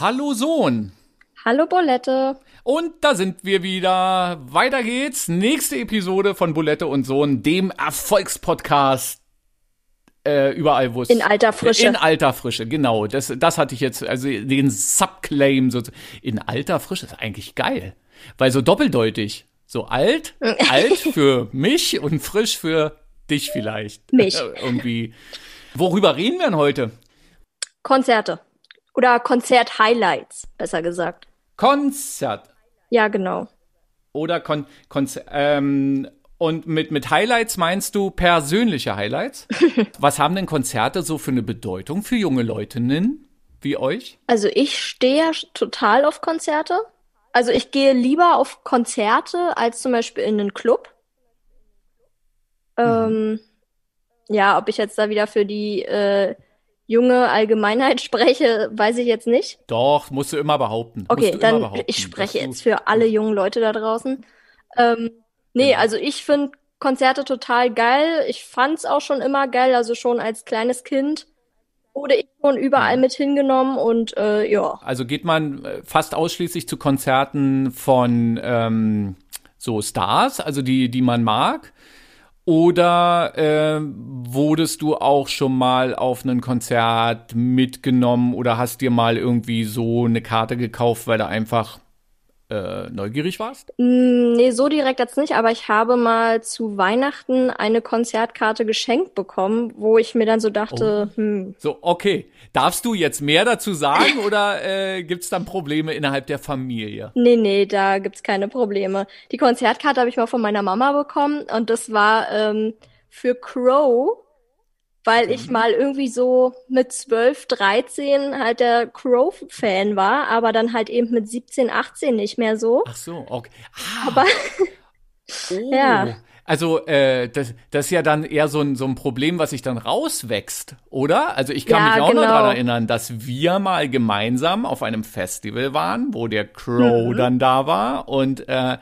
Hallo Sohn. Hallo Bolette. Und da sind wir wieder. Weiter geht's. Nächste Episode von Bulette und Sohn, dem Erfolgspodcast. Äh, überall, wo es. In alter Frische. In alter Frische, genau. Das, das hatte ich jetzt, also den Subclaim so. In alter Frische ist eigentlich geil. Weil so doppeldeutig. So alt, alt für mich und frisch für dich vielleicht. Mich. Irgendwie. Worüber reden wir denn heute? Konzerte. Oder Konzert-Highlights, besser gesagt. Konzert. Ja, genau. Oder Kon Konzer ähm, und mit, mit Highlights meinst du persönliche Highlights? Was haben denn Konzerte so für eine Bedeutung für junge Leutinnen wie euch? Also ich stehe total auf Konzerte. Also ich gehe lieber auf Konzerte als zum Beispiel in einen Club. Mhm. Ähm, ja, ob ich jetzt da wieder für die äh, junge Allgemeinheit spreche, weiß ich jetzt nicht. Doch, musst du immer behaupten. Okay, dann behaupten, ich spreche jetzt für alle jungen Leute da draußen. Ähm, nee, genau. also ich finde Konzerte total geil. Ich fand's auch schon immer geil, also schon als kleines Kind wurde ich schon überall mit hingenommen und äh, ja. Also geht man äh, fast ausschließlich zu Konzerten von ähm, so Stars, also die, die man mag. Oder äh, wurdest du auch schon mal auf ein Konzert mitgenommen oder hast dir mal irgendwie so eine Karte gekauft, weil du einfach äh, neugierig warst? Mm, nee, so direkt jetzt nicht, aber ich habe mal zu Weihnachten eine Konzertkarte geschenkt bekommen, wo ich mir dann so dachte, oh. hm. So, okay. Darfst du jetzt mehr dazu sagen oder äh, gibt es dann Probleme innerhalb der Familie? Nee, nee, da gibt's keine Probleme. Die Konzertkarte habe ich mal von meiner Mama bekommen und das war ähm, für Crow weil ich mhm. mal irgendwie so mit 12, 13 halt der Crow-Fan war, aber dann halt eben mit 17, 18 nicht mehr so. Ach so, okay. Ah. Aber oh. ja. Also äh, das, das ist ja dann eher so ein, so ein Problem, was sich dann rauswächst, oder? Also ich kann ja, mich auch genau. noch daran erinnern, dass wir mal gemeinsam auf einem Festival waren, wo der Crow mhm. dann da war und äh,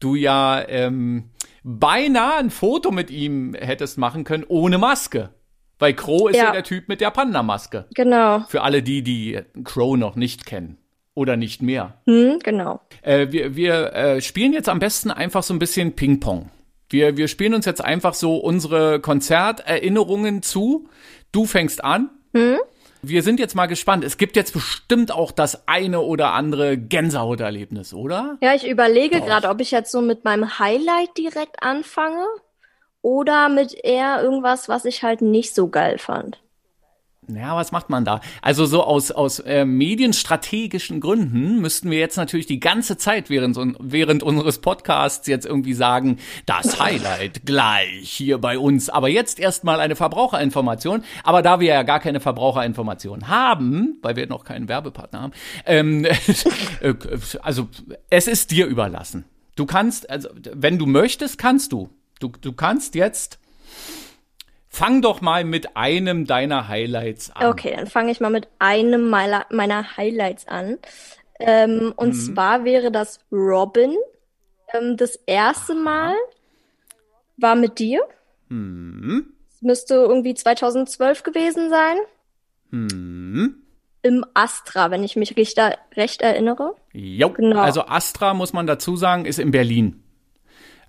du ja ähm, beinahe ein Foto mit ihm hättest machen können ohne Maske. Weil Crow ist ja, ja der Typ mit der Panda-Maske. Genau. Für alle die, die Crow noch nicht kennen. Oder nicht mehr. Hm, genau. Äh, wir wir äh, spielen jetzt am besten einfach so ein bisschen Ping-Pong. Wir, wir spielen uns jetzt einfach so unsere Konzerterinnerungen zu. Du fängst an. Hm? Wir sind jetzt mal gespannt. Es gibt jetzt bestimmt auch das eine oder andere Gänsehauterlebnis, oder? Ja, ich überlege gerade, ob ich jetzt so mit meinem Highlight direkt anfange oder mit eher irgendwas, was ich halt nicht so geil fand. Ja, was macht man da? Also so aus, aus äh, medienstrategischen Gründen müssten wir jetzt natürlich die ganze Zeit während, während unseres Podcasts jetzt irgendwie sagen, das Highlight gleich hier bei uns. Aber jetzt erstmal eine Verbraucherinformation. Aber da wir ja gar keine Verbraucherinformation haben, weil wir noch keinen Werbepartner haben, ähm, äh, also es ist dir überlassen. Du kannst, also wenn du möchtest, kannst du. Du, du kannst jetzt. Fang doch mal mit einem deiner Highlights an. Okay, dann fange ich mal mit einem meiner, meiner Highlights an. Ähm, und mhm. zwar wäre das Robin. Ähm, das erste Mal war mit dir. Mhm. müsste irgendwie 2012 gewesen sein. Mhm. Im Astra, wenn ich mich recht, recht erinnere. Jo, genau. also Astra, muss man dazu sagen, ist in Berlin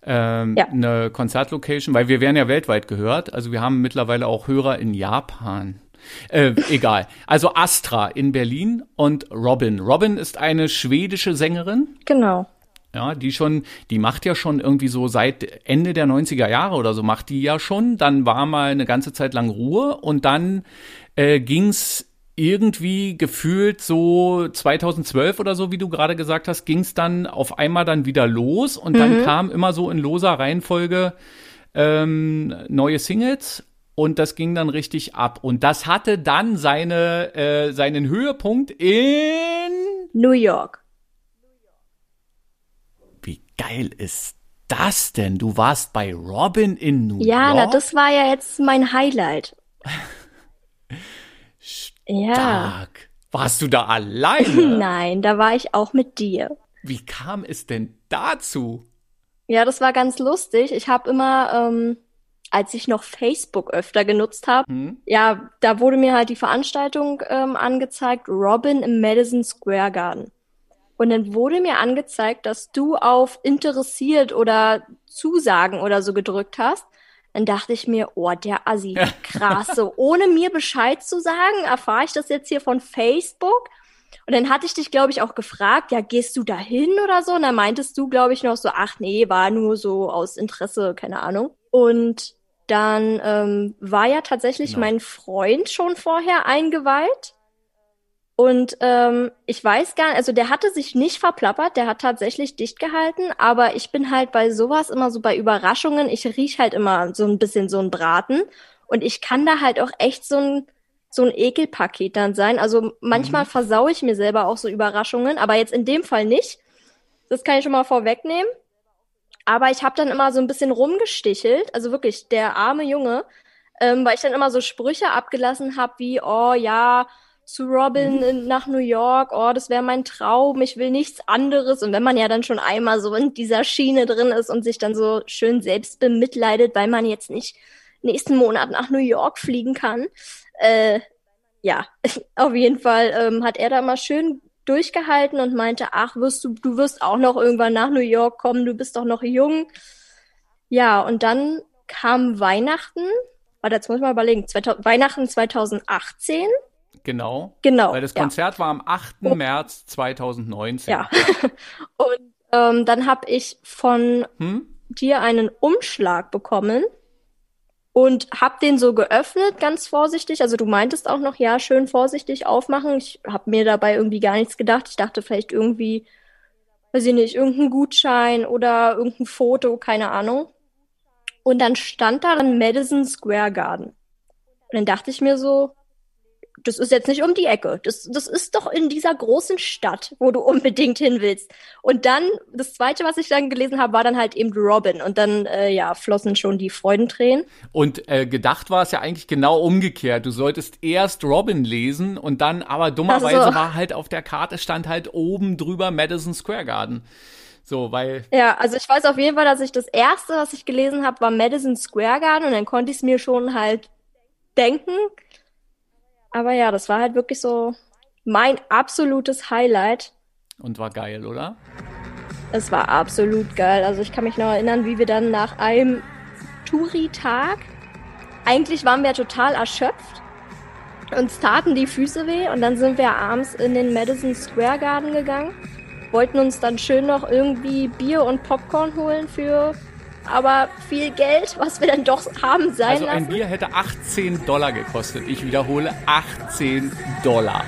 ähm, ja. eine Konzertlocation, weil wir werden ja weltweit gehört. Also wir haben mittlerweile auch Hörer in Japan. Äh, egal. Also Astra in Berlin und Robin. Robin ist eine schwedische Sängerin. Genau. Ja, die schon, die macht ja schon irgendwie so seit Ende der 90er Jahre oder so macht die ja schon. Dann war mal eine ganze Zeit lang Ruhe und dann äh, ging's irgendwie gefühlt so 2012 oder so, wie du gerade gesagt hast, ging es dann auf einmal dann wieder los und mhm. dann kam immer so in loser Reihenfolge ähm, neue Singles und das ging dann richtig ab. Und das hatte dann seine, äh, seinen Höhepunkt in New York. Wie geil ist das denn? Du warst bei Robin in New ja, York? Ja, das war ja jetzt mein Highlight. Ja. Stark. Warst du da alleine? Nein, da war ich auch mit dir. Wie kam es denn dazu? Ja, das war ganz lustig. Ich habe immer, ähm, als ich noch Facebook öfter genutzt habe. Mhm. Ja, da wurde mir halt die Veranstaltung ähm, angezeigt, Robin im Madison Square Garden. Und dann wurde mir angezeigt, dass du auf interessiert oder Zusagen oder so gedrückt hast. Dann dachte ich mir, oh, der Assi, krass, so ohne mir Bescheid zu sagen, erfahre ich das jetzt hier von Facebook. Und dann hatte ich dich, glaube ich, auch gefragt, ja, gehst du da hin oder so? Und dann meintest du, glaube ich, noch so, ach nee, war nur so aus Interesse, keine Ahnung. Und dann ähm, war ja tatsächlich genau. mein Freund schon vorher eingeweiht. Und ähm, ich weiß gar nicht, also der hatte sich nicht verplappert, der hat tatsächlich dicht gehalten, aber ich bin halt bei sowas immer so bei Überraschungen, ich riech halt immer so ein bisschen so ein Braten und ich kann da halt auch echt so ein so ein Ekelpaket dann sein. Also manchmal mhm. versau ich mir selber auch so Überraschungen, aber jetzt in dem Fall nicht. Das kann ich schon mal vorwegnehmen. Aber ich habe dann immer so ein bisschen rumgestichelt, also wirklich der arme Junge, ähm, weil ich dann immer so Sprüche abgelassen habe wie, oh ja, zu Robin mhm. nach New York, oh, das wäre mein Traum, ich will nichts anderes. Und wenn man ja dann schon einmal so in dieser Schiene drin ist und sich dann so schön selbst bemitleidet, weil man jetzt nicht nächsten Monat nach New York fliegen kann, äh, ja, auf jeden Fall ähm, hat er da mal schön durchgehalten und meinte, ach, wirst du, du wirst auch noch irgendwann nach New York kommen, du bist doch noch jung. Ja, und dann kam Weihnachten, warte, jetzt muss ich mal überlegen, 2000, Weihnachten 2018. Genau. Genau. Weil das Konzert ja. war am 8. Oh. März 2019. Ja. und ähm, dann habe ich von hm? dir einen Umschlag bekommen und hab den so geöffnet, ganz vorsichtig. Also du meintest auch noch, ja, schön vorsichtig aufmachen. Ich hab mir dabei irgendwie gar nichts gedacht. Ich dachte vielleicht irgendwie, weiß ich nicht, irgendein Gutschein oder irgendein Foto, keine Ahnung. Und dann stand da Madison Square Garden. Und dann dachte ich mir so, das ist jetzt nicht um die Ecke. Das, das ist doch in dieser großen Stadt, wo du unbedingt hin willst. Und dann, das zweite, was ich dann gelesen habe, war dann halt eben Robin. Und dann, äh, ja, flossen schon die Freudentränen. Und äh, gedacht war es ja eigentlich genau umgekehrt. Du solltest erst Robin lesen und dann, aber dummerweise so. war halt auf der Karte stand halt oben drüber Madison Square Garden. So, weil. Ja, also ich weiß auf jeden Fall, dass ich das erste, was ich gelesen habe, war Madison Square Garden und dann konnte ich es mir schon halt denken. Aber ja, das war halt wirklich so mein absolutes Highlight. Und war geil, oder? Es war absolut geil. Also ich kann mich noch erinnern, wie wir dann nach einem Touri-Tag, eigentlich waren wir total erschöpft. Uns taten die Füße weh und dann sind wir abends in den Madison Square Garden gegangen, wollten uns dann schön noch irgendwie Bier und Popcorn holen für aber viel Geld, was wir dann doch haben sein also lassen. ein Bier hätte 18 Dollar gekostet. Ich wiederhole, 18 Dollar.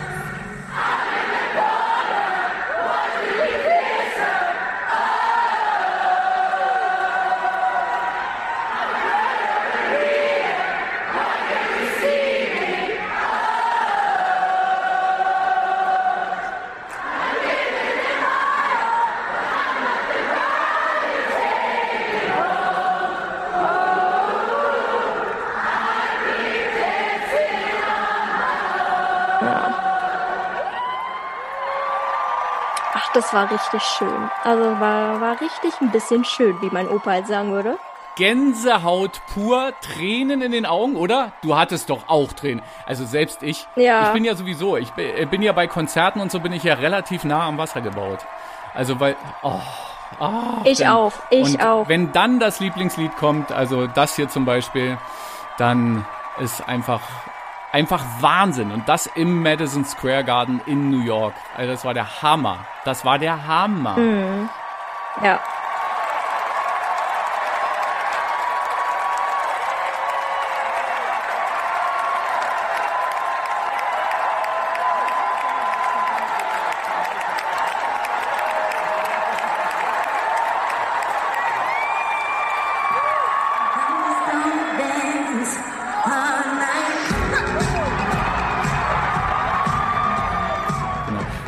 Das war richtig schön. Also war, war richtig ein bisschen schön, wie mein Opa halt sagen würde. Gänsehaut pur, Tränen in den Augen, oder? Du hattest doch auch Tränen. Also selbst ich. Ja. Ich bin ja sowieso, ich bin ja bei Konzerten und so bin ich ja relativ nah am Wasser gebaut. Also weil, oh, oh ich denn, auch, ich auch. Wenn dann das Lieblingslied kommt, also das hier zum Beispiel, dann ist einfach einfach Wahnsinn. Und das im Madison Square Garden in New York. Also das war der Hammer. Das war der Hammer. Mhm. Ja.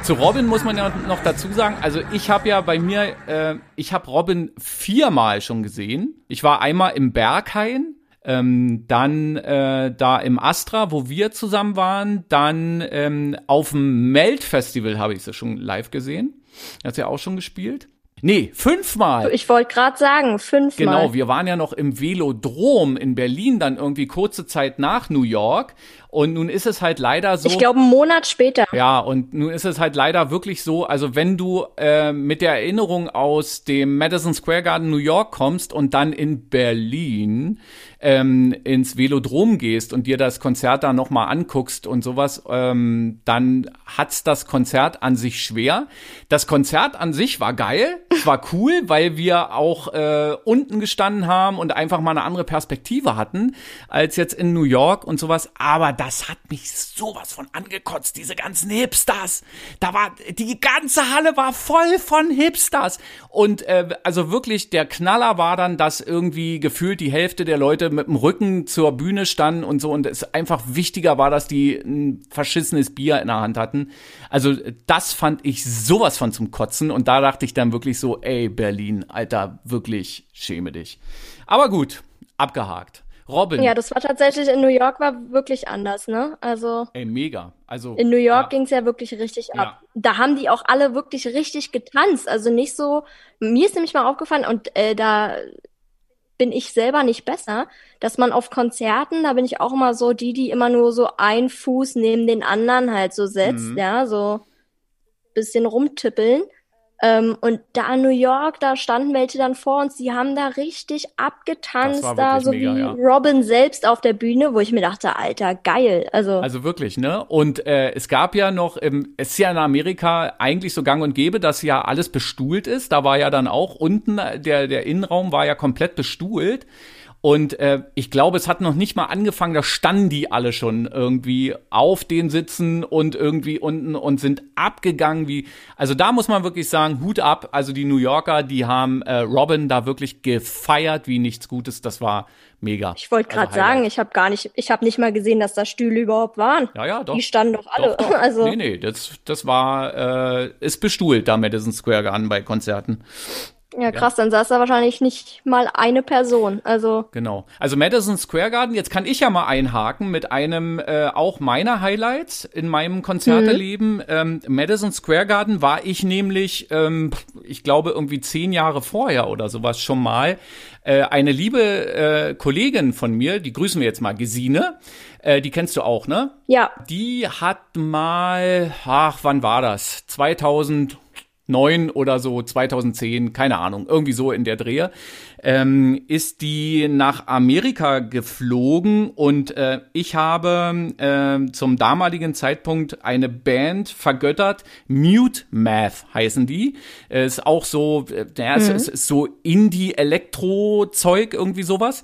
Zu Robin muss man ja noch dazu sagen, also ich habe ja bei mir, äh, ich habe Robin viermal schon gesehen. Ich war einmal im Berghain, ähm, dann äh, da im Astra, wo wir zusammen waren, dann ähm, auf dem Melt Festival habe ich sie schon live gesehen. Hat sie auch schon gespielt. Nee, fünfmal. Ich wollte gerade sagen, fünfmal. Genau, wir waren ja noch im Velodrom in Berlin, dann irgendwie kurze Zeit nach New York. Und nun ist es halt leider so. Ich glaube, einen Monat später. Ja, und nun ist es halt leider wirklich so, also wenn du äh, mit der Erinnerung aus dem Madison Square Garden New York kommst und dann in Berlin ähm, ins Velodrom gehst und dir das Konzert da nochmal anguckst und sowas, ähm, dann hat's das Konzert an sich schwer. Das Konzert an sich war geil, es war cool, weil wir auch äh, unten gestanden haben und einfach mal eine andere Perspektive hatten als jetzt in New York und sowas. Aber das hat mich sowas von angekotzt, diese ganzen Hipsters. Da war die ganze Halle war voll von Hipsters und äh, also wirklich der Knaller war dann, dass irgendwie gefühlt die Hälfte der Leute mit dem Rücken zur Bühne standen und so und es einfach wichtiger war, dass die ein verschissenes Bier in der Hand hatten. Also das fand ich sowas von zum Kotzen und da dachte ich dann wirklich so, ey Berlin, Alter, wirklich schäme dich. Aber gut, abgehakt. Robin. Ja, das war tatsächlich in New York war wirklich anders, ne? Also. Ey, mega. Also. In New York ja. ging's ja wirklich richtig ja. ab. Da haben die auch alle wirklich richtig getanzt. Also nicht so. Mir ist nämlich mal aufgefallen und äh, da bin ich selber nicht besser, dass man auf Konzerten, da bin ich auch immer so die, die immer nur so ein Fuß neben den anderen halt so setzt, mhm. ja, so bisschen rumtippeln. Ähm, und da in New York, da standen welche dann vor uns, die haben da richtig abgetanzt, da so mega, wie ja. Robin selbst auf der Bühne, wo ich mir dachte, Alter, geil. Also, also wirklich, ne? Und äh, es gab ja noch, ähm, es ist ja in Amerika eigentlich so gang und gäbe, dass ja alles bestuhlt ist. Da war ja dann auch unten, der, der Innenraum war ja komplett bestuhlt. Und äh, ich glaube, es hat noch nicht mal angefangen, da standen die alle schon irgendwie auf den Sitzen und irgendwie unten und sind abgegangen wie. Also da muss man wirklich sagen, Hut ab. Also die New Yorker, die haben äh, Robin da wirklich gefeiert wie nichts Gutes. Das war mega. Ich wollte gerade also sagen, ich habe gar nicht, ich habe nicht mal gesehen, dass da Stühle überhaupt waren. Ja, ja, doch. Die standen doch alle. Doch, doch. Also nee, nee, das, das war, äh, ist bestuhlt da Madison Square Garden bei Konzerten. Ja, krass, ja. dann saß da wahrscheinlich nicht mal eine Person. Also genau. Also Madison Square Garden, jetzt kann ich ja mal einhaken mit einem äh, auch meiner Highlights in meinem Konzerteleben. Mhm. Ähm, Madison Square Garden war ich nämlich, ähm, ich glaube, irgendwie zehn Jahre vorher oder sowas schon mal. Äh, eine liebe äh, Kollegin von mir, die grüßen wir jetzt mal, Gesine, äh, die kennst du auch, ne? Ja. Die hat mal, ach, wann war das? 2000 2009 oder so, 2010, keine Ahnung, irgendwie so in der Drehe, ähm, ist die nach Amerika geflogen und äh, ich habe äh, zum damaligen Zeitpunkt eine Band vergöttert, Mute Math heißen die. Äh, ist auch so, äh, ja, mhm. es ist so Indie-Elektro-Zeug, irgendwie sowas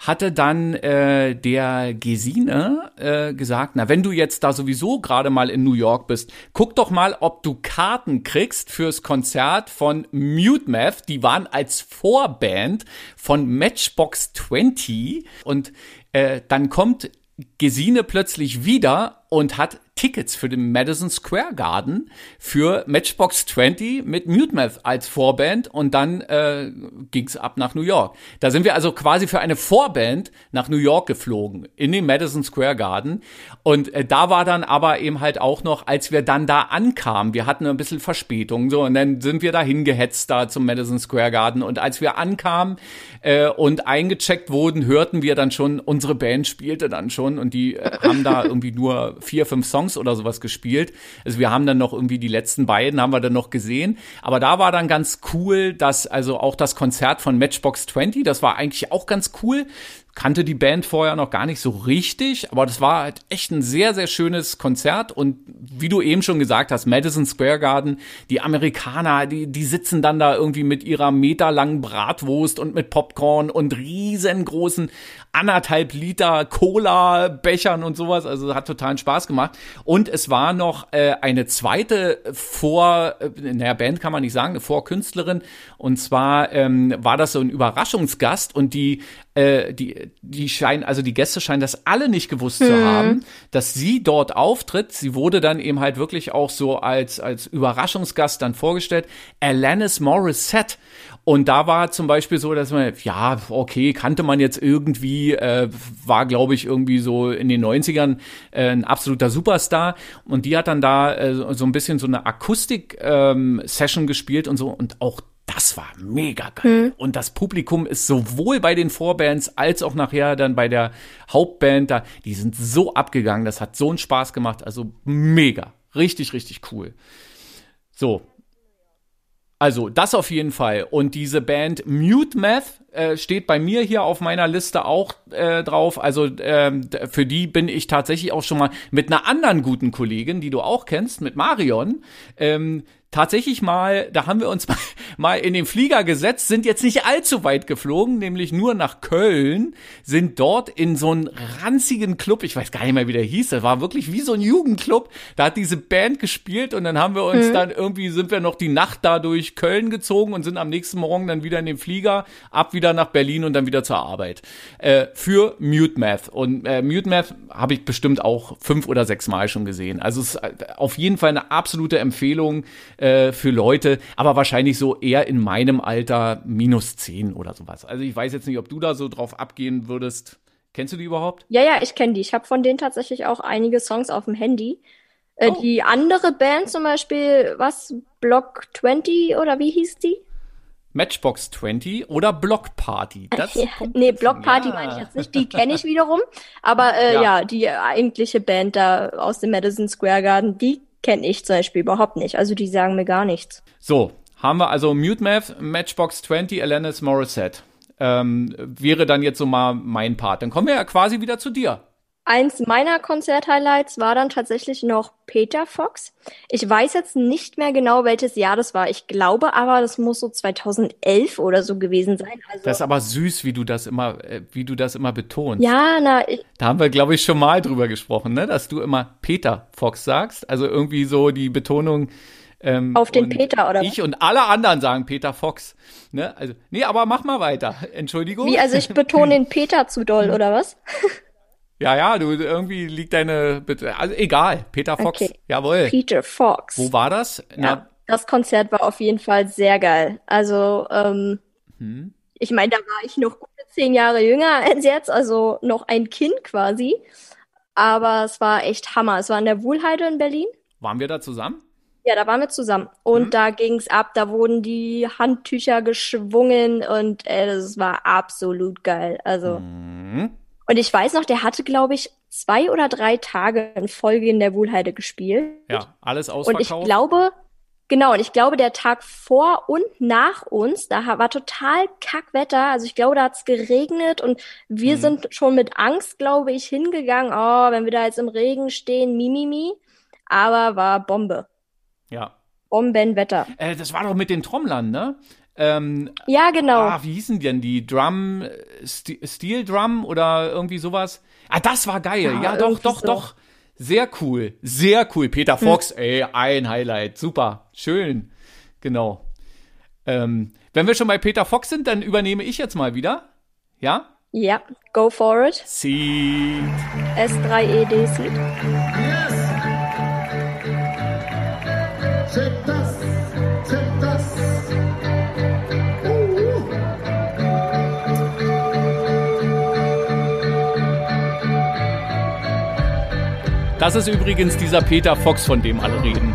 hatte dann äh, der Gesine äh, gesagt, na, wenn du jetzt da sowieso gerade mal in New York bist, guck doch mal, ob du Karten kriegst fürs Konzert von Mute Math. Die waren als Vorband von Matchbox 20 und äh, dann kommt Gesine plötzlich wieder und hat Tickets für den Madison Square Garden für Matchbox 20 mit Mute Math als Vorband und dann äh, ging's ab nach New York. Da sind wir also quasi für eine Vorband nach New York geflogen in den Madison Square Garden und äh, da war dann aber eben halt auch noch, als wir dann da ankamen, wir hatten ein bisschen Verspätung so und dann sind wir da hingehetzt da zum Madison Square Garden und als wir ankamen äh, und eingecheckt wurden, hörten wir dann schon, unsere Band spielte dann schon und die äh, haben da irgendwie nur vier, fünf Songs oder sowas gespielt. Also wir haben dann noch irgendwie die letzten beiden haben wir dann noch gesehen. Aber da war dann ganz cool, dass also auch das Konzert von Matchbox 20, das war eigentlich auch ganz cool kannte die Band vorher noch gar nicht so richtig, aber das war halt echt ein sehr, sehr schönes Konzert. Und wie du eben schon gesagt hast, Madison Square Garden, die Amerikaner, die, die sitzen dann da irgendwie mit ihrer meterlangen Bratwurst und mit Popcorn und riesengroßen anderthalb Liter Cola-Bechern und sowas, also hat totalen Spaß gemacht. Und es war noch äh, eine zweite Vor, äh, naja, Band kann man nicht sagen, eine Vorkünstlerin. Und zwar ähm, war das so ein Überraschungsgast und die äh, die, die scheinen, also die Gäste scheinen das alle nicht gewusst hm. zu haben, dass sie dort auftritt. Sie wurde dann eben halt wirklich auch so als, als Überraschungsgast dann vorgestellt. Alanis Morissette. Und da war zum Beispiel so, dass man, ja, okay, kannte man jetzt irgendwie, äh, war, glaube ich, irgendwie so in den 90ern äh, ein absoluter Superstar. Und die hat dann da äh, so ein bisschen so eine Akustik-Session ähm, gespielt und so. Und auch das war mega geil. Und das Publikum ist sowohl bei den Vorbands als auch nachher dann bei der Hauptband da, die sind so abgegangen, das hat so einen Spaß gemacht, also mega, richtig, richtig cool. So. Also, das auf jeden Fall. Und diese Band Mute Math äh, steht bei mir hier auf meiner Liste auch äh, drauf. Also, ähm, für die bin ich tatsächlich auch schon mal mit einer anderen guten Kollegin, die du auch kennst, mit Marion, ähm, tatsächlich mal, da haben wir uns mal, mal in den Flieger gesetzt, sind jetzt nicht allzu weit geflogen, nämlich nur nach Köln, sind dort in so einen ranzigen Club, ich weiß gar nicht mehr, wie der hieß, das war wirklich wie so ein Jugendclub, da hat diese Band gespielt und dann haben wir uns dann irgendwie, sind wir noch die Nacht da durch Köln gezogen und sind am nächsten Morgen dann wieder in den Flieger, ab wieder nach Berlin und dann wieder zur Arbeit. Äh, für Mute Math. Und äh, Mute Math habe ich bestimmt auch fünf oder sechs Mal schon gesehen. Also es ist äh, auf jeden Fall eine absolute Empfehlung äh, für Leute, aber wahrscheinlich so eher in meinem Alter minus zehn oder sowas. Also ich weiß jetzt nicht, ob du da so drauf abgehen würdest. Kennst du die überhaupt? Ja, ja, ich kenne die. Ich habe von denen tatsächlich auch einige Songs auf dem Handy. Äh, Oh. Die andere Band zum Beispiel, was, Block 20 oder wie hieß die? Matchbox 20 oder Block Party. Das Ja, nee, Block Party ja. meine ich jetzt nicht. Die kenne ich wiederum. Aber äh, Ja. ja. die eigentliche Band da aus dem Madison Square Garden, die kenne ich zum Beispiel überhaupt nicht. Also die sagen mir gar nichts. So, haben wir also Mute Math, Matchbox 20, Alanis Morissette. Ähm, wäre dann jetzt so mal mein Part. Dann kommen wir ja quasi wieder zu dir. Eins meiner Konzerthighlights war dann tatsächlich noch Peter Fox. Ich weiß jetzt nicht mehr genau, welches Jahr das war. Ich glaube aber, das muss so 2011 oder so gewesen sein. Also, Das ist aber süß, wie du das immer, äh, wie du das immer betonst. ja, na, ich, Da haben wir, glaube ich, schon mal drüber gesprochen, ne? Dass du immer Peter Fox sagst. Also irgendwie so die Betonung. Ähm, Auf den Peter, oder was? Ich und alle anderen sagen Peter Fox. Ne? Also, nee, aber mach mal weiter. Entschuldigung. wie, also ich betone den Peter zu doll, oder was? ja, ja, du irgendwie liegt deine. Also egal. Peter Fox. Okay. Jawohl. Peter Fox. Wo war das? Ja, das Konzert war auf jeden Fall sehr geil. Also, ähm, Hm. ich meine, da war ich noch gute zehn Jahre jünger als jetzt, also noch ein Kind quasi. Aber es war echt Hammer. Es war in der Wuhlheide in Berlin. Waren wir da zusammen? Ja, da waren wir zusammen. Und Mhm. da ging's ab, da wurden die Handtücher geschwungen und äh, das war absolut geil. Also, Mhm. Und ich weiß noch, der hatte, glaube ich, zwei oder drei Tage in Folge in der Wuhlheide gespielt. Ja, alles Und ich ausverkauft. glaube, genau, und ich glaube, der Tag vor und nach uns, da war total Kackwetter. Also ich glaube, da hat's geregnet und wir Mhm. sind schon mit Angst, glaube ich, hingegangen. Oh, wenn wir da jetzt im Regen stehen, mimimi. Aber war Bombe. ja. Bombenwetter. Äh, das war doch mit den Trommlern, ne? Ähm, Ja, genau. Ah, wie hießen die denn die? Drum, äh, St Steel Drum oder irgendwie sowas? Ah, das war geil. Ja, Ja, doch, doch, so. doch. Sehr cool. Sehr cool. Peter Fox, ey, ein Highlight. Super. Schön. Genau. Ähm, wenn wir schon bei Peter Fox sind, dann übernehme ich jetzt mal wieder. Ja? Ja, go for it. Sie. S3ED Seed. Check das, Das ist übrigens dieser Peter Fox, von dem alle reden.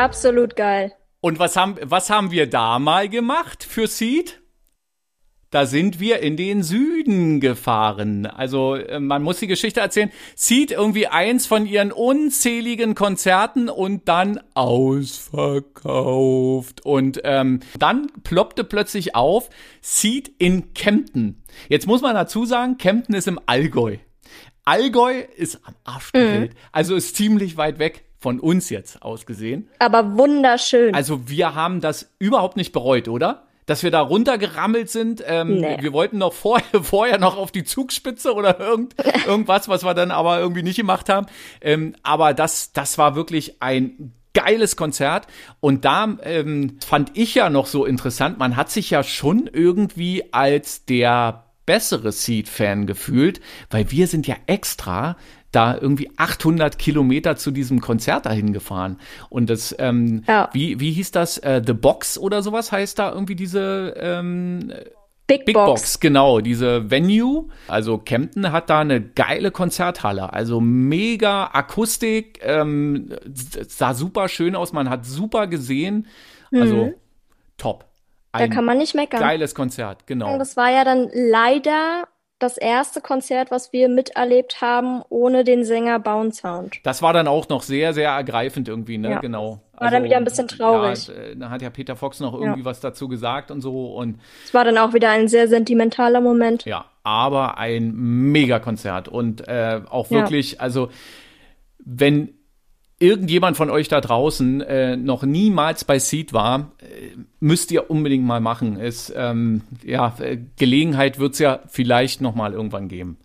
Absolut geil. Und was haben, was haben wir da mal gemacht für Seed? Da sind wir in den Süden gefahren. Also äh, man muss die Geschichte erzählen. Seed irgendwie eins von ihren unzähligen Konzerten und dann ausverkauft. Und ähm, dann ploppte plötzlich auf Seed in Kempten. Jetzt muss man dazu sagen, Kempten ist im Allgäu. Allgäu ist am Arsch der Welt. Also ist ziemlich weit weg von uns jetzt aus gesehen. Aber wunderschön. Also wir haben das überhaupt nicht bereut, oder? dass wir da runtergerammelt sind. Ähm, Nee. Wir wollten noch vorher, vorher noch auf die Zugspitze oder irgend, irgendwas, was wir dann aber irgendwie nicht gemacht haben. Ähm, aber das, das war wirklich ein geiles Konzert. Und da ähm, fand ich ja noch so interessant, man hat sich ja schon irgendwie als der bessere Seed-Fan gefühlt, weil wir sind ja extra da irgendwie 800 Kilometer zu diesem Konzert dahin gefahren. Und das, ähm, Ja. wie, wie hieß das? Äh, The Box oder sowas heißt da irgendwie diese ähm, Big, Big Box. Box. genau, diese Venue. Also Kempten hat da eine geile Konzerthalle, also mega Akustik, ähm, sah super schön aus, man hat super gesehen, also top. Mhm. Da Ein kann man nicht meckern. geiles Konzert, genau. Das war ja dann leider das erste Konzert, was wir miterlebt haben, ohne den Sänger Bound Sound. Das war dann auch noch sehr, sehr ergreifend irgendwie, ne? Ja. Genau. War dann wieder ein bisschen traurig. Ja, äh, da hat ja Peter Fox noch irgendwie Ja. was dazu gesagt und so und Es war dann auch wieder ein sehr sentimentaler Moment. Ja, aber ein Mega-Konzert und äh, auch wirklich, also wenn irgendjemand von euch da draußen äh, noch niemals bei Seed war, äh, müsst ihr unbedingt mal machen. Ist ähm, ja äh, Gelegenheit wird's ja vielleicht noch mal irgendwann geben.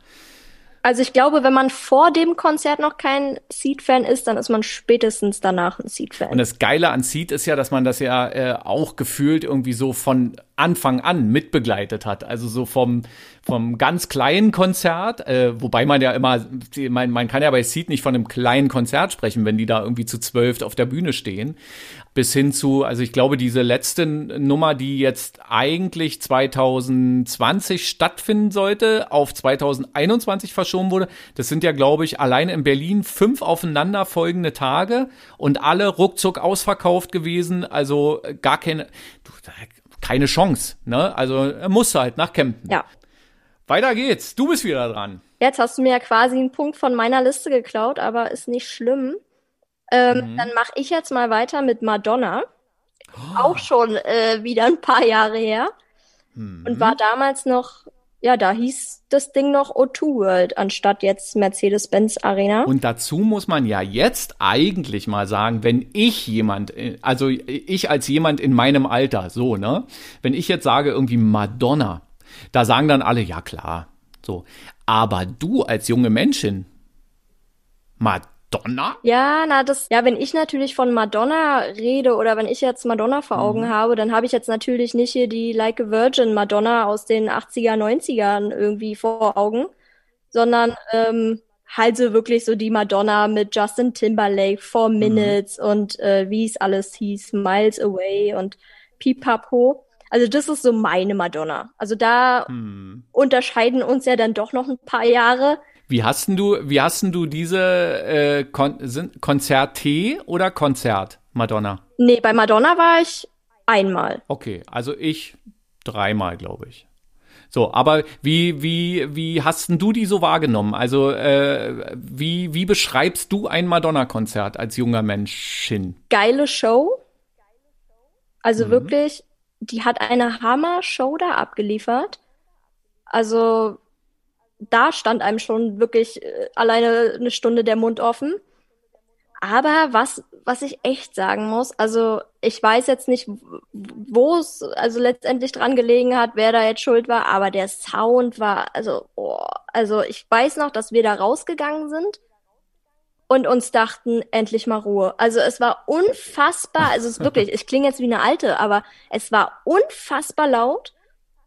Also ich glaube, wenn man vor dem Konzert noch kein Seed-Fan ist, dann ist man spätestens danach ein Und Seed-Fan. das Geile an Seed ist ja, dass man das ja äh, auch gefühlt irgendwie so von Anfang an mitbegleitet hat. Also so vom, vom ganz kleinen Konzert, äh, wobei man ja immer, man, man kann ja bei Seed nicht von einem kleinen Konzert sprechen, wenn die da irgendwie zu zwölf auf der Bühne stehen. Bis hin zu, also ich glaube, diese letzte Nummer, die jetzt eigentlich 2020 stattfinden sollte, auf 2021 verschoben wurde, das sind ja, glaube ich, allein in Berlin fünf aufeinanderfolgende Tage und alle ruckzuck ausverkauft gewesen. Also äh, gar keine, du, keine Chance. Ne? Also er musste halt nach Kempten. Ja. Weiter geht's. Du bist wieder dran. Jetzt hast du mir ja quasi einen Punkt von meiner Liste geklaut, aber ist nicht schlimm. Ähm, Mhm. Dann mache ich jetzt mal weiter mit Madonna. Auch schon äh, wieder ein paar Jahre her. Mhm. Und war damals noch, ja, da hieß das Ding noch O2 World, anstatt jetzt Mercedes-Benz Arena. Und dazu muss man ja jetzt eigentlich mal sagen, wenn ich jemand, äh, also ich als jemand in meinem Alter, so, ne? Wenn ich jetzt sage irgendwie Madonna, da sagen dann alle, ja klar, so. Aber du als junge Menschin, Madonna? Ja, na, das, ja, wenn ich natürlich von Madonna rede oder wenn ich jetzt Madonna vor Augen Mhm. habe, dann habe ich jetzt natürlich nicht hier die Like a Virgin Madonna aus den 80er, 90ern irgendwie vor Augen, sondern ähm, halt so wirklich so die Madonna mit Justin Timberlake, Four Mhm. Minutes und äh, wie es alles hieß, Miles Away und Pipapo. Also das ist so meine Madonna. Also da Hm. unterscheiden uns ja dann doch noch ein paar Jahre. Wie hast denn du, wie hast du diese äh, Kon sind Konzert T oder Konzert Madonna? Nee, bei Madonna war ich einmal. Okay, also ich dreimal, glaube ich. So, aber wie, wie, wie hast denn du die so wahrgenommen? Also, äh, wie, wie beschreibst du ein Madonna-Konzert als junger Menschin? geile Show. Also Mhm. wirklich, die hat eine Hammer-Show da abgeliefert. Also da stand einem schon wirklich äh, alleine eine Stunde der Mund offen. Aber was, was ich echt sagen muss, also ich weiß jetzt nicht, wo es also letztendlich dran gelegen hat, wer da jetzt schuld war, aber der Sound war, also, oh, also ich weiß noch, dass wir da rausgegangen sind und uns dachten, endlich mal Ruhe. Also es war unfassbar, also es ist wirklich, ich klinge jetzt wie eine Alte, aber es war unfassbar laut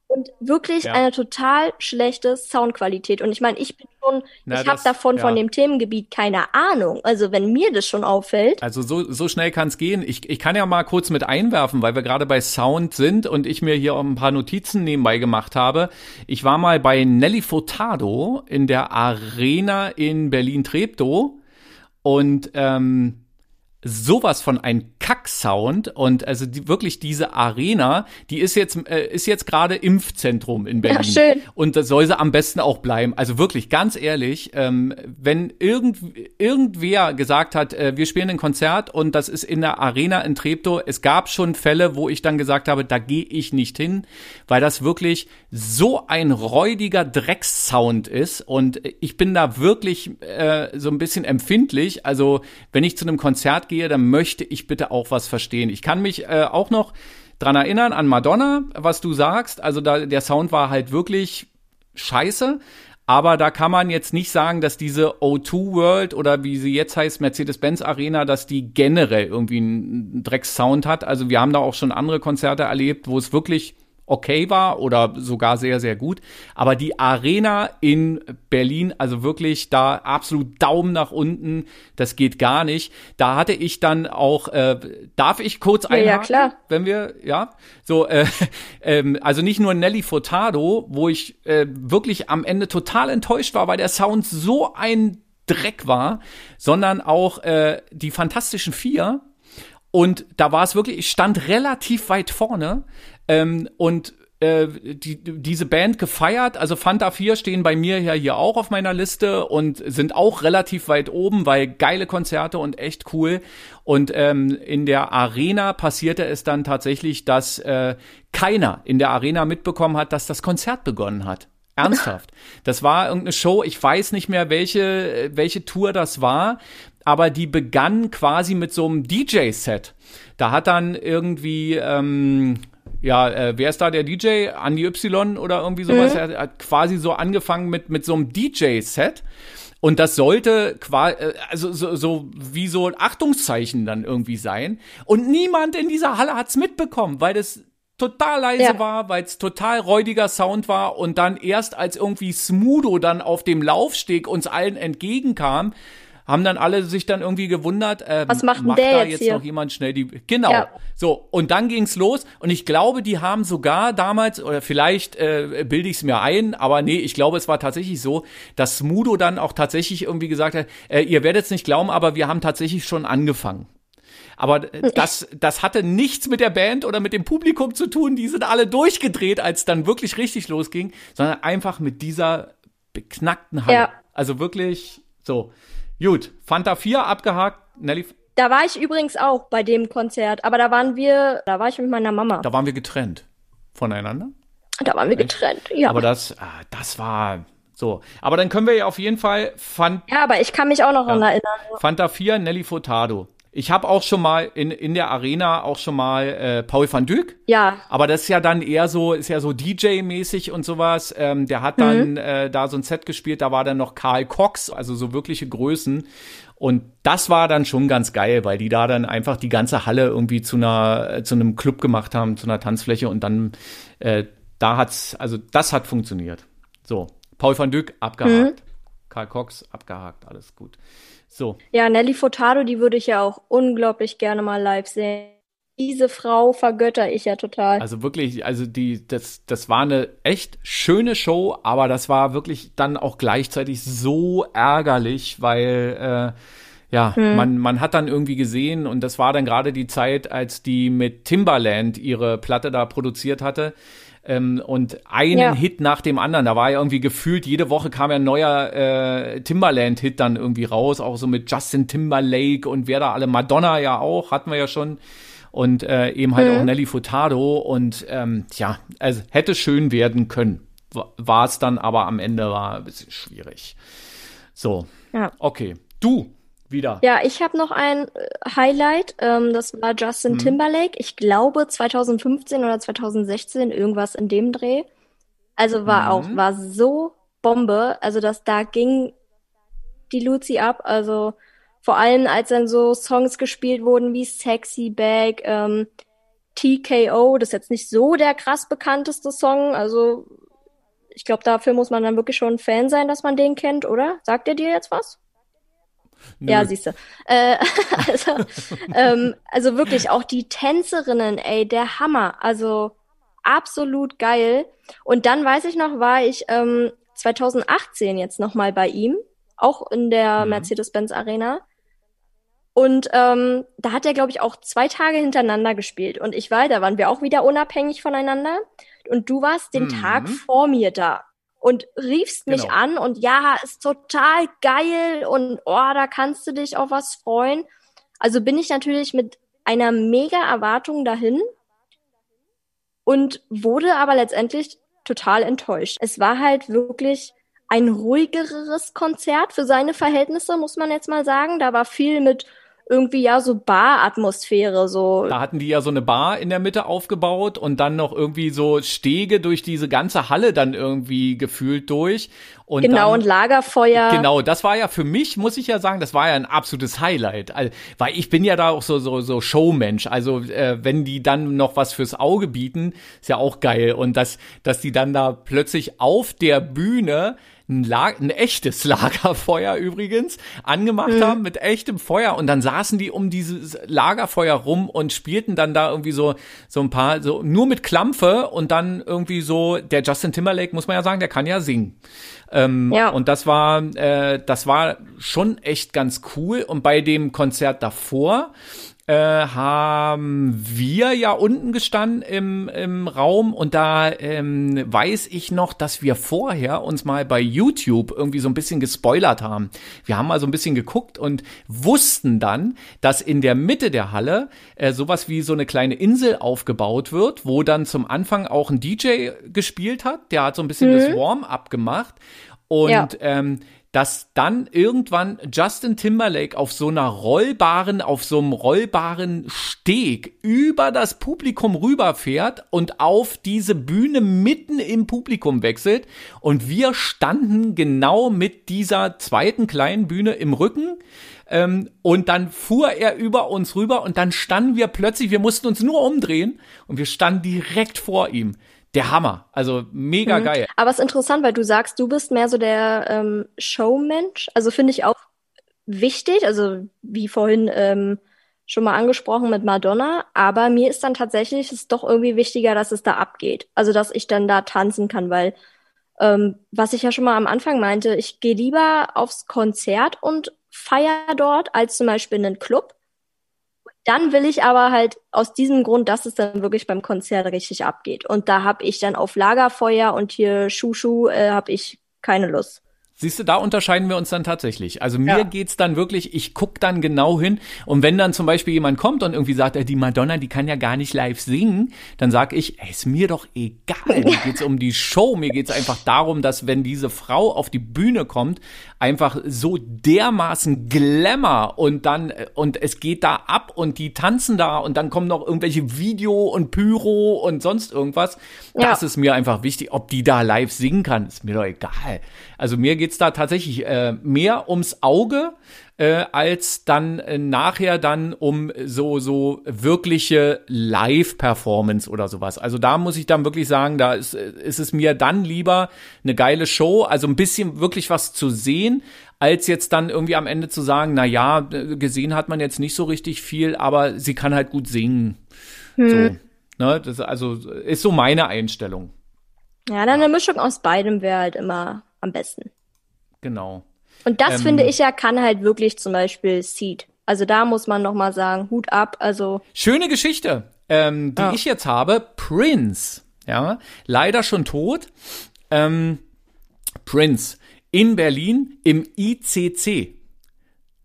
und wirklich Ja. eine total schlechte Soundqualität. Und ich meine, ich bin schon, Na, ich habe davon von ja. dem Themengebiet keine Ahnung. Also wenn mir das schon auffällt, Also so, so schnell kann es gehen. Ich, ich kann ja mal kurz mit einwerfen, weil wir gerade bei Sound sind und ich mir hier auch ein paar Notizen nebenbei gemacht habe. Ich war mal bei Nelly Furtado in der Arena in Berlin-Treptow und ähm, sowas von ein Kack-Sound und also die, wirklich diese Arena, die ist jetzt äh, ist jetzt gerade Impfzentrum in Berlin schön. und das soll sie am besten auch bleiben. Also wirklich ganz ehrlich, ähm, wenn irgend, irgendwer gesagt hat, äh, wir spielen ein Konzert und das ist in der Arena in Treptow, es gab schon Fälle, wo ich dann gesagt habe, da gehe ich nicht hin, weil das wirklich so ein räudiger Dreckssound ist und ich bin da wirklich äh, so ein bisschen empfindlich. Also wenn ich zu einem Konzert gehe, dann möchte ich bitte auch was verstehen. Ich kann mich äh, auch noch dran erinnern an Madonna, was du sagst. Also da, der Sound war halt wirklich scheiße. Aber da kann man jetzt nicht sagen, dass diese O2 World oder wie sie jetzt heißt, Mercedes-Benz Arena, dass die generell irgendwie einen Drecks-Sound hat. Also wir haben da auch schon andere Konzerte erlebt, wo es wirklich okay war oder sogar sehr, sehr gut. Aber die Arena in Berlin, also wirklich da absolut Daumen nach unten, das geht gar nicht. Da hatte ich dann auch, äh, darf ich kurz einhaken? Ja, ja, klar. Wenn wir, ja, so, äh, ähm, also nicht nur Nelly Furtado, wo ich äh, wirklich am Ende total enttäuscht war, weil der Sound so ein Dreck war, sondern auch äh, die Fantastischen Vier. Und da war es wirklich, ich stand relativ weit vorne, ähm, und äh, die, diese Band gefeiert. Also Fanta 4 stehen bei mir ja hier auch auf meiner Liste und sind auch relativ weit oben, weil geile Konzerte und echt cool. Und ähm, in der Arena passierte es dann tatsächlich, dass äh, keiner in der Arena mitbekommen hat, dass das Konzert begonnen hat. Ernsthaft. Das war irgendeine Show, ich weiß nicht mehr, welche, welche Tour das war, aber die begann quasi mit so einem DJ-Set. Da hat dann irgendwie, ähm, ja, äh, wer ist da der DJ? Andy Y oder irgendwie sowas? Mhm. Er hat quasi so angefangen mit, mit so einem DJ-Set. Und das sollte quasi, also so, so wie so ein Achtungszeichen dann irgendwie sein. Und niemand in dieser Halle hat's mitbekommen, weil das total leise Ja. war, weil es total räudiger Sound war und dann erst als irgendwie Smudo dann auf dem Laufsteg uns allen entgegenkam, haben dann alle sich dann irgendwie gewundert, äh, Was macht macht der da jetzt jetzt noch jemand schnell die genau. Ja. So, und dann ging's los und ich glaube, die haben sogar damals oder vielleicht äh, bilde ich es mir ein, aber nee, ich glaube, es war tatsächlich so, dass Smudo dann auch tatsächlich irgendwie gesagt hat, äh, ihr werdet es nicht glauben, aber wir haben tatsächlich schon angefangen. Aber äh, das, das hatte nichts mit der Band oder mit dem Publikum zu tun. Die sind alle durchgedreht, als dann wirklich richtig losging, sondern einfach mit dieser beknackten Halle. Ja. Also wirklich so. Gut, Fanta 4 abgehakt. Nelly, Da war ich übrigens auch bei dem Konzert, aber da waren wir, da war ich mit meiner Mama. da waren wir getrennt voneinander. Da waren wir getrennt, ja. Aber das, ah, das war so. Aber dann können wir ja auf jeden Fall Fan, ja, aber ich kann mich auch noch daran erinnern. Fanta 4, Nelly Furtado. Ich habe auch schon mal in, in der Arena auch schon mal äh, Paul van Dyk Ja, Aber das ist ja dann eher so, ist ja so DJ-mäßig und sowas. Ähm, der hat dann äh, da so ein Set gespielt, da war dann noch Karl Cox, also so wirkliche Größen. Und das war dann schon ganz geil, weil die da dann einfach die ganze Halle irgendwie zu einer, äh, zu einem Club gemacht haben, zu einer Tanzfläche und dann äh, da hat's, also das hat funktioniert. So, Paul van Dyk abgehakt, Karl Cox abgehakt, alles gut. So, ja, Nelly Furtado, die würde ich ja auch unglaublich gerne mal live sehen. Diese Frau vergötter ich ja total. Also wirklich, also die, das, das war eine echt schöne Show, aber das war wirklich dann auch gleichzeitig so ärgerlich, weil äh, ja, man, man hat dann irgendwie gesehen und das war dann gerade die Zeit, als die mit Timbaland ihre Platte da produziert hatte. Ähm, und einen Ja. Hit nach dem anderen. Da war ja irgendwie gefühlt, jede Woche kam ja ein neuer äh, Timbaland-Hit dann irgendwie raus, auch so mit Justin Timberlake und wer da alle, Madonna ja auch, hatten wir ja schon und äh, eben halt Mhm. auch Nelly Furtado und ähm, tja, also hätte schön werden können. War es dann, aber am Ende war ein bisschen schwierig. So, Ja. okay. Du wieder. Ja, ich habe noch ein äh, Highlight. Ähm, das war Justin Mhm. Timberlake. Ich glaube 2015 oder 2016, irgendwas in dem Dreh. Also war Mhm. auch, war so Bombe. Also das, da ging die Luzi ab. Also vor allem, als dann so Songs gespielt wurden wie Sexy Bag, ähm, TKO, das ist jetzt nicht so der krass bekannteste Song. Also ich glaube, dafür muss man dann wirklich schon ein Fan sein, dass man den kennt, oder? Sagt er dir jetzt was? Nö. Ja, siehst du. Äh, also, ähm, also wirklich auch die Tänzerinnen, ey, der Hammer. Also absolut geil. Und dann weiß ich noch, war ich ähm, 2018 jetzt nochmal bei ihm, auch in der Mhm. Mercedes-Benz Arena. Und ähm, da hat er, glaube ich, auch zwei Tage hintereinander gespielt. Und ich war, da waren wir auch wieder unabhängig voneinander. Und du warst den Mhm. Tag vor mir da und riefst mich Genau. an und ja, ist total geil und oh, da kannst du dich auf was freuen. Also bin ich natürlich mit einer mega Erwartung dahin und wurde aber letztendlich total enttäuscht. Es war halt wirklich ein ruhigeres Konzert für seine Verhältnisse, muss man jetzt mal sagen. Da war viel mit irgendwie ja so Bar-Atmosphäre, so. Da hatten die ja so eine Bar in der Mitte aufgebaut und dann noch irgendwie so Stege durch diese ganze Halle dann irgendwie gefühlt durch. Und genau, dann, und Lagerfeuer. Genau, das war ja für mich, muss ich ja sagen, das war ja ein absolutes Highlight. Also, weil ich bin ja da auch so, so, so Showmensch. Also, äh, wenn die dann noch was fürs Auge bieten, ist ja auch geil. Und dass, dass die dann da plötzlich auf der Bühne ein, Lag ein echtes Lagerfeuer übrigens angemacht Mhm. haben mit echtem Feuer und dann saßen die um dieses Lagerfeuer rum und spielten dann da irgendwie so so ein paar so nur mit Klampfe und dann irgendwie so der Justin Timberlake muss man ja sagen, der kann ja singen. Ähm, Ja. Und das war äh, das war schon echt ganz cool und bei dem Konzert davor äh, haben wir ja unten gestanden im, im Raum und da ähm, weiß ich noch, dass wir vorher uns mal bei YouTube irgendwie so ein bisschen gespoilert haben. Wir haben mal so ein bisschen geguckt und wussten dann, dass in der Mitte der Halle äh, sowas wie so eine kleine Insel aufgebaut wird, wo dann zum Anfang auch ein DJ gespielt hat. Der hat so ein bisschen das Warm-up gemacht und Ja. ähm, dass dann irgendwann Justin Timberlake auf so einer rollbaren, auf so einem rollbaren Steg über das Publikum rüberfährt und auf diese Bühne mitten im Publikum wechselt. Und wir standen genau mit dieser zweiten kleinen Bühne im Rücken. Ähm, und dann fuhr er über uns rüber und dann standen wir plötzlich, wir mussten uns nur umdrehen und wir standen direkt vor ihm. Der Hammer. Also mega geil. Aber es ist interessant, weil du sagst, du bist mehr so der ähm, Showmensch. Also finde ich auch wichtig, also wie vorhin ähm, schon mal angesprochen mit Madonna. Aber mir ist dann tatsächlich es doch irgendwie wichtiger, dass es da abgeht. Also dass ich dann da tanzen kann, weil ähm, was ich ja schon mal am Anfang meinte, ich gehe lieber aufs Konzert und feier dort als zum Beispiel in einen Club. Dann will ich aber halt aus diesem Grund, dass es dann wirklich beim Konzert richtig abgeht. Und da habe ich dann auf Lagerfeuer und hier Schuschu äh, habe ich keine Lust. Siehst du, da unterscheiden wir uns dann tatsächlich. Also mir Ja. geht's dann wirklich, ich guck dann genau hin und wenn dann zum Beispiel jemand kommt und irgendwie sagt, äh, die Madonna, die kann ja gar nicht live singen, dann sag ich, ey, ist mir doch egal. Mir geht's um die Show, mir geht's einfach darum, dass wenn diese Frau auf die Bühne kommt, einfach so dermaßen Glamour und dann äh, und es geht da ab und die tanzen da und dann kommen noch irgendwelche Video und Pyro und sonst irgendwas. Ja. Das ist mir einfach wichtig, ob die da live singen kann, ist mir doch egal. Also mir geht's da tatsächlich äh, mehr ums Auge äh, als dann äh, nachher dann um so so wirkliche Live-Performance oder sowas. Also da muss ich dann wirklich sagen, da ist, äh, ist es mir dann lieber eine geile Show, also ein bisschen wirklich was zu sehen, als jetzt dann irgendwie am Ende zu sagen, na ja, äh, gesehen hat man jetzt nicht so richtig viel, aber sie kann halt gut singen. So, ne, das also ist so meine Einstellung. Ja, dann eine Mischung aus beidem wäre halt immer am besten. Genau. Und das Ähm, finde ich ja kann halt wirklich zum Beispiel Seed. Also da muss man noch mal sagen, Hut ab. Also Schöne Geschichte, ähm, die Ja. ich jetzt habe. Prince, ja, leider schon tot. Ähm, Prince in Berlin im ICC.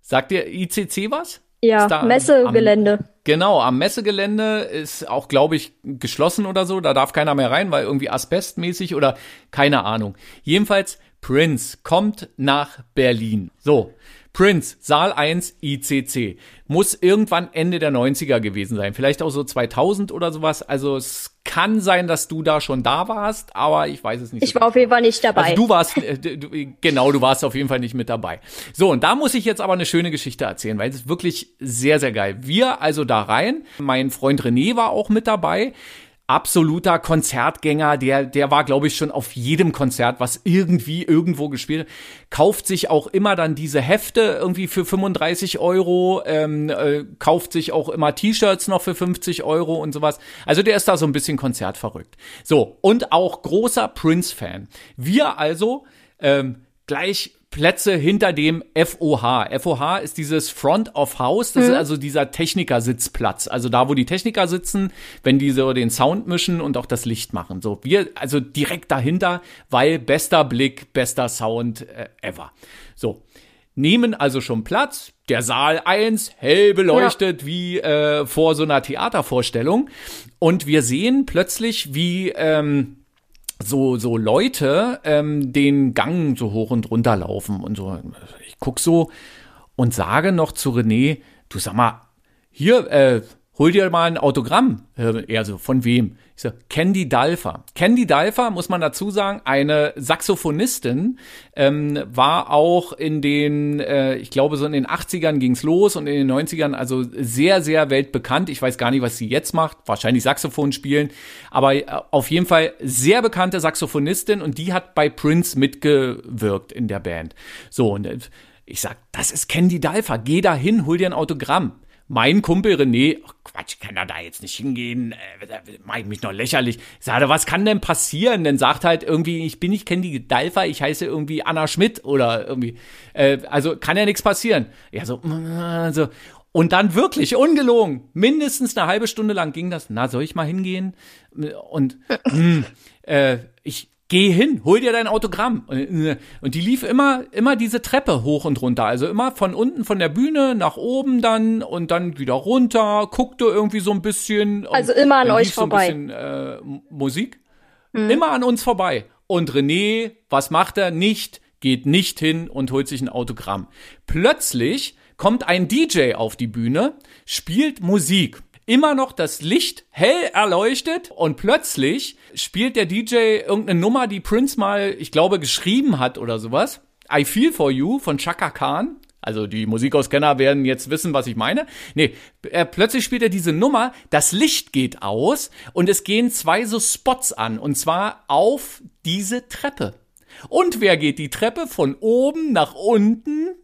Sagt dir ICC was? ja, da am- Messegelände. Genau, am Messegelände ist auch, glaube ich, geschlossen oder so. Da darf keiner mehr rein, weil irgendwie asbestmäßig oder keine Ahnung. Jedenfalls, Prince kommt nach Berlin. So, Prince, Saal 1, ICC. Muss irgendwann Ende der 90er gewesen sein. Vielleicht auch so 2000 oder sowas. Also es kann sein, dass du da schon da warst, aber ich weiß es nicht. Ich so war auf jeden Fall nicht dabei. also du warst, äh, du, genau, du warst auf jeden Fall nicht mit dabei. So, und da muss ich jetzt aber eine schöne Geschichte erzählen, weil es ist wirklich sehr, sehr geil. Wir also da rein, mein Freund René war auch mit dabei. Absoluter Konzertgänger, der, der war, glaube ich, schon auf jedem Konzert, was irgendwie irgendwo gespielt hat. Kauft sich auch immer dann diese Hefte irgendwie für 35 Euro, ähm, äh, kauft sich auch immer T-Shirts noch für 50 Euro und sowas. Also der ist da so ein bisschen konzertverrückt. So, und auch großer Prince-Fan. Wir also ähm, gleich Plätze hinter dem FOH. FOH ist dieses Front of House, das ist also dieser Technikersitzplatz. Also da, wo die Techniker sitzen, wenn die so den Sound mischen und auch das Licht machen. So, wir also direkt dahinter, weil bester Blick, bester Sound äh, ever. So. Nehmen also schon Platz. Der Saal 1, hell beleuchtet wie äh, vor so einer Theatervorstellung. Und wir sehen plötzlich, wie ähm, so so Leute ähm, den Gang so hoch und runter laufen und so. Ich guck so und sage noch zu René, du sag mal, hier, äh, hol dir mal ein Autogramm. Äh, er so, von wem? Ich so, Candy Dalfer. Candy Dalfer, muss man dazu sagen, eine Saxophonistin, ähm, war auch in den, äh, ich glaube, so in den 80ern ging's los und in den 90ern also sehr, sehr weltbekannt. Ich weiß gar nicht, was sie jetzt macht. Wahrscheinlich Saxophon spielen. Aber äh, auf jeden Fall sehr bekannte Saxophonistin und die hat bei Prince mitgewirkt in der Band. So, und äh, ich sag, das ist Candy Dalfer. Geh da hin, hol dir ein Autogramm mein Kumpel René, ach Quatsch, kann er da jetzt nicht hingehen, äh, mach ich mich noch lächerlich. Ich sage, was kann denn passieren? Dann sagt halt irgendwie, ich bin nicht Candy Dalfer, ich heiße irgendwie Anna Schmidt oder irgendwie, äh, also kann ja nichts passieren. Ja, so, äh, so. Und dann wirklich, ungelogen, mindestens eine halbe Stunde lang ging das. Na, soll ich mal hingehen? Und mh, hm, äh, ich, geh hin, hol dir dein Autogramm. Und die lief immer, immer diese Treppe hoch und runter. Also immer von unten von der Bühne nach oben dann und dann wieder runter, guckte irgendwie so ein bisschen. Also immer an euch vorbei. So ein bisschen, äh, Musik. Mhm. Immer an uns vorbei. Und René, was macht er? Nicht, geht nicht hin und holt sich ein Autogramm. Plötzlich kommt ein DJ auf die Bühne, spielt Musik immer noch das Licht hell erleuchtet und plötzlich spielt der DJ irgendeine Nummer, die Prince mal, ich glaube, geschrieben hat oder sowas. I Feel For You von Chaka Khan. Also die Musikauskenner werden jetzt wissen, was ich meine. Nee, er, plötzlich spielt er diese Nummer, das Licht geht aus und es gehen zwei so Spots an und zwar auf diese Treppe. Und wer geht die Treppe von oben nach unten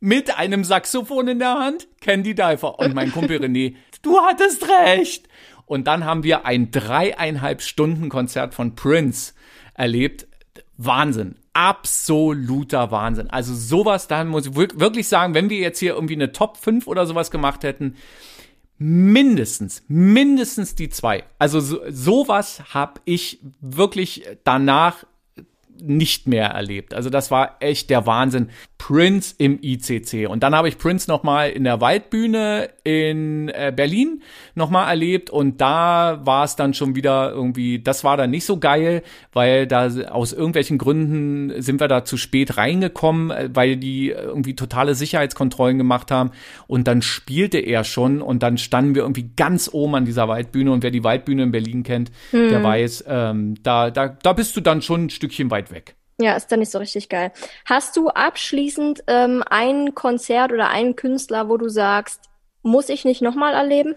mit einem Saxophon in der Hand? Candy Diver und mein Kumpel René. Du hattest recht. Und dann haben wir ein dreieinhalb Stunden Konzert von Prince erlebt. Wahnsinn. Absoluter Wahnsinn. Also sowas, da muss ich wirklich sagen, wenn wir jetzt hier irgendwie eine Top 5 oder sowas gemacht hätten, mindestens, mindestens die zwei. Also so, sowas habe ich wirklich danach nicht mehr erlebt. Also das war echt der Wahnsinn. Prince im ICC. Und dann habe ich Prince nochmal in der Waldbühne in äh, Berlin nochmal erlebt. Und da war es dann schon wieder irgendwie, das war dann nicht so geil, weil da aus irgendwelchen Gründen sind wir da zu spät reingekommen, äh, weil die irgendwie totale Sicherheitskontrollen gemacht haben. Und dann spielte er schon und dann standen wir irgendwie ganz oben an dieser Waldbühne. Und wer die Waldbühne in Berlin kennt, hm. der weiß, ähm, da, da, da bist du dann schon ein Stückchen weit weg. Ja, ist dann nicht so richtig geil. Hast du abschließend ähm, ein Konzert oder einen Künstler, wo du sagst, muss ich nicht nochmal erleben?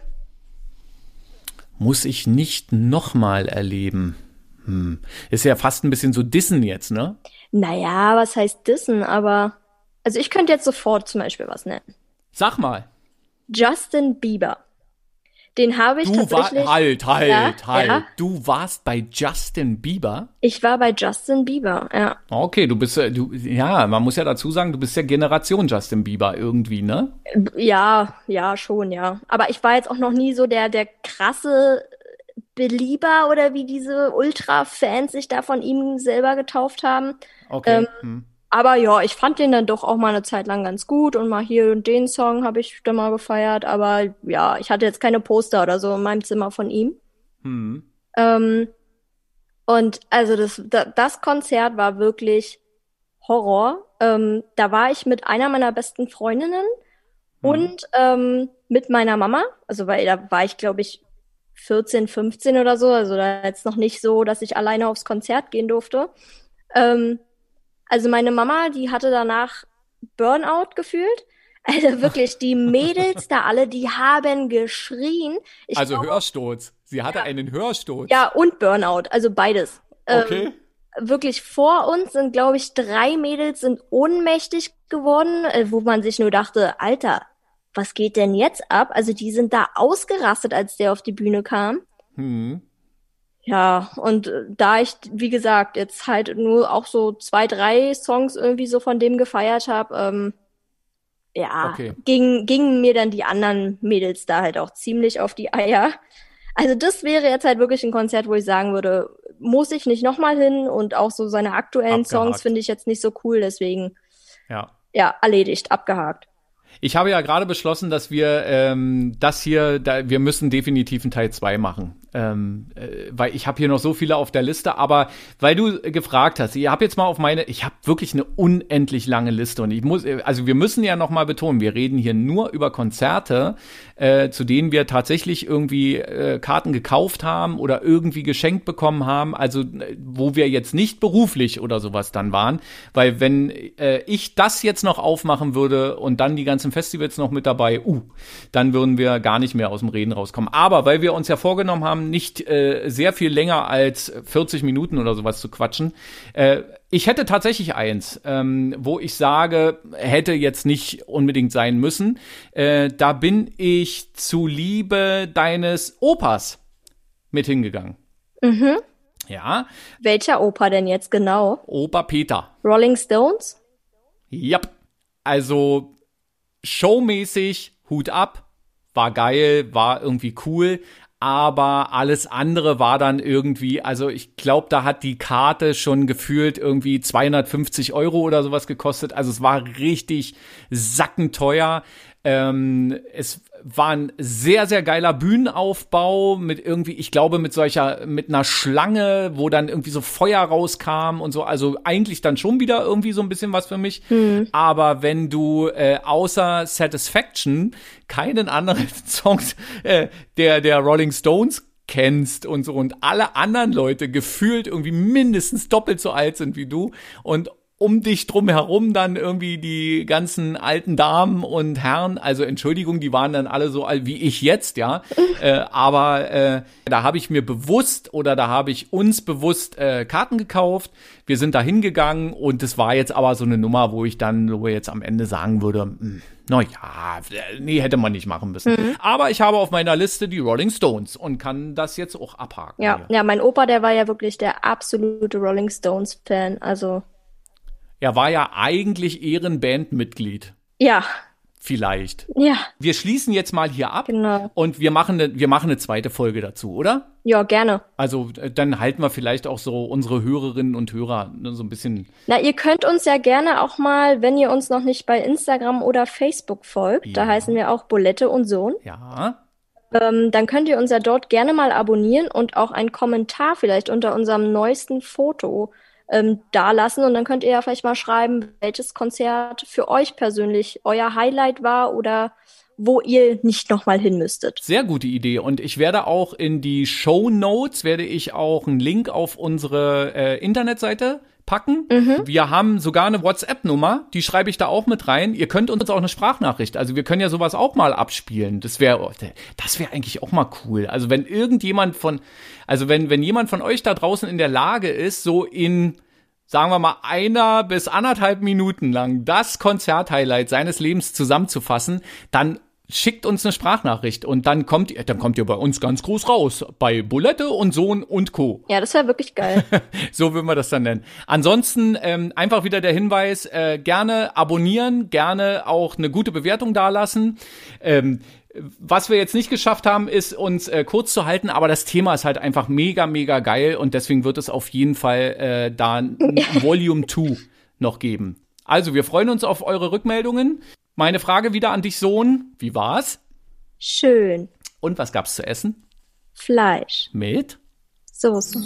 Muss ich nicht nochmal erleben? Hm. Ist ja fast ein bisschen so Dissen jetzt, ne? Naja, was heißt Dissen? Aber, also ich könnte jetzt sofort zum Beispiel was nennen. Sag mal. Justin Bieber. Den habe ich du tatsächlich. War, halt, halt, ja, halt. Ja. Du warst bei Justin Bieber? Ich war bei Justin Bieber, ja. Okay, du bist du ja, man muss ja dazu sagen, du bist ja Generation Justin Bieber irgendwie, ne? Ja, ja, schon, ja. Aber ich war jetzt auch noch nie so der der krasse Belieber oder wie diese Ultra-Fans sich da von ihm selber getauft haben. Okay. Ähm, hm. Aber ja, ich fand den dann doch auch mal eine Zeit lang ganz gut und mal hier und den Song habe ich dann mal gefeiert. Aber ja, ich hatte jetzt keine Poster oder so in meinem Zimmer von ihm. Hm. Ähm, und also das, das Konzert war wirklich Horror. Ähm, da war ich mit einer meiner besten Freundinnen hm. und ähm, mit meiner Mama. Also weil da war ich, glaube ich, 14, 15 oder so. Also da jetzt noch nicht so, dass ich alleine aufs Konzert gehen durfte. Ähm, also meine Mama, die hatte danach Burnout gefühlt. Also wirklich, die Mädels da alle, die haben geschrien. Ich also glaub, Hörsturz. Sie hatte ja, einen Hörsturz. Ja, und Burnout, also beides. Ähm, okay. Ähm, wirklich vor uns sind, glaube ich, drei Mädels sind ohnmächtig geworden, äh, wo man sich nur dachte, Alter, was geht denn jetzt ab? Also die sind da ausgerastet, als der auf die Bühne kam. Hm. Ja, und äh, da ich, wie gesagt, jetzt halt nur auch so zwei, drei Songs irgendwie so von dem gefeiert habe, ähm, ja, okay. ging, gingen mir dann die anderen Mädels da halt auch ziemlich auf die Eier. Also das wäre jetzt halt wirklich ein Konzert, wo ich sagen würde, muss ich nicht nochmal hin und auch so seine aktuellen abgehakt. Songs finde ich jetzt nicht so cool, deswegen ja, ja erledigt, abgehakt. Ich habe ja gerade beschlossen, dass wir ähm, das hier, da, wir müssen definitiv einen Teil 2 machen. Ähm, äh, weil ich habe hier noch so viele auf der Liste, aber weil du gefragt hast, ich habe jetzt mal auf meine, ich habe wirklich eine unendlich lange Liste und ich muss, also wir müssen ja noch mal betonen, wir reden hier nur über Konzerte, äh, zu denen wir tatsächlich irgendwie äh, Karten gekauft haben oder irgendwie geschenkt bekommen haben, also äh, wo wir jetzt nicht beruflich oder sowas dann waren, weil wenn äh, ich das jetzt noch aufmachen würde und dann die ganzen Festivals noch mit dabei, uh, dann würden wir gar nicht mehr aus dem Reden rauskommen. Aber weil wir uns ja vorgenommen haben, nicht äh, sehr viel länger als 40 Minuten oder sowas zu quatschen. Äh, ich hätte tatsächlich eins, ähm, wo ich sage, hätte jetzt nicht unbedingt sein müssen. Äh, da bin ich zu Liebe deines Opas mit hingegangen. Mhm. Ja, Welcher Opa denn jetzt genau? Opa Peter. Rolling Stones? Ja, also showmäßig Hut ab, war geil, war irgendwie cool, aber alles andere war dann irgendwie, also ich glaube, da hat die Karte schon gefühlt irgendwie 250 Euro oder sowas gekostet. Also es war richtig sackenteuer. Ähm, es war ein sehr, sehr geiler Bühnenaufbau mit irgendwie, ich glaube, mit solcher, mit einer Schlange, wo dann irgendwie so Feuer rauskam und so. Also eigentlich dann schon wieder irgendwie so ein bisschen was für mich. Aber wenn du äh, außer Satisfaction keinen anderen Songs äh, der, der Rolling Stones kennst und so und alle anderen Leute gefühlt irgendwie mindestens doppelt so alt sind wie du und um dich drum herum dann irgendwie die ganzen alten Damen und Herren, also Entschuldigung, die waren dann alle so alt wie ich jetzt, ja. äh, aber äh, da habe ich mir bewusst oder da habe ich uns bewusst äh, Karten gekauft. Wir sind da hingegangen und es war jetzt aber so eine Nummer, wo ich dann so jetzt am Ende sagen würde, hm, na ja, nee, hätte man nicht machen müssen. Aber ich habe auf meiner Liste die Rolling Stones und kann das jetzt auch abhaken. Ja, hier. ja, mein Opa, der war ja wirklich der absolute Rolling Stones Fan. Also, Er war ja eigentlich Ehrenbandmitglied. ja, Vielleicht. ja, Wir schließen jetzt mal hier ab genau. und wir machen eine, wir machen eine zweite Folge dazu, oder? Ja, gerne. Also äh, dann halten wir vielleicht auch so unsere Hörerinnen und Hörer ne, so ein bisschen. Na, ihr könnt uns ja gerne auch mal, wenn ihr uns noch nicht bei Instagram oder Facebook folgt, da Ja. heißen wir auch Bulette und Sohn, Ja, ähm, dann könnt ihr uns ja dort gerne mal abonnieren und auch einen Kommentar vielleicht unter unserem neuesten Foto ähm, dalassen. Und dann könnt ihr ja vielleicht mal schreiben, welches Konzert für euch persönlich euer Highlight war oder wo ihr nicht nochmal hin müsstet. sehr gute Idee. Und ich werde auch in die Show Notes werde ich auch einen Link auf unsere äh, Internetseite packen. Wir haben sogar eine WhatsApp-Nummer, die schreibe ich da auch mit rein. Ihr könnt uns auch eine Sprachnachricht, also wir können ja sowas auch mal abspielen. Das wäre, das wäre eigentlich auch mal cool. Also wenn irgendjemand von, also wenn wenn jemand von euch da draußen in der Lage ist, so in sagen wir mal, einer bis anderthalb Minuten lang das Konzerthighlight seines Lebens zusammenzufassen, dann schickt uns eine Sprachnachricht und dann kommt ihr, dann kommt ihr bei uns ganz groß raus. Bei Bulette und Sohn und Co. Ja, das wäre wirklich geil. So würden wir das dann nennen. Ansonsten ähm, einfach wieder der Hinweis, äh, gerne abonnieren, gerne auch eine gute Bewertung dalassen. Ähm, was wir jetzt nicht geschafft haben, ist uns äh, kurz zu halten, aber das Thema ist halt einfach mega, mega geil und deswegen wird es auf jeden Fall äh, da ein Volume 2 noch geben. Also, wir freuen uns auf eure Rückmeldungen. Meine Frage wieder an dich, Sohn. Wie war's? Schön. Und was gab's zu essen? Fleisch. Mit? Soße.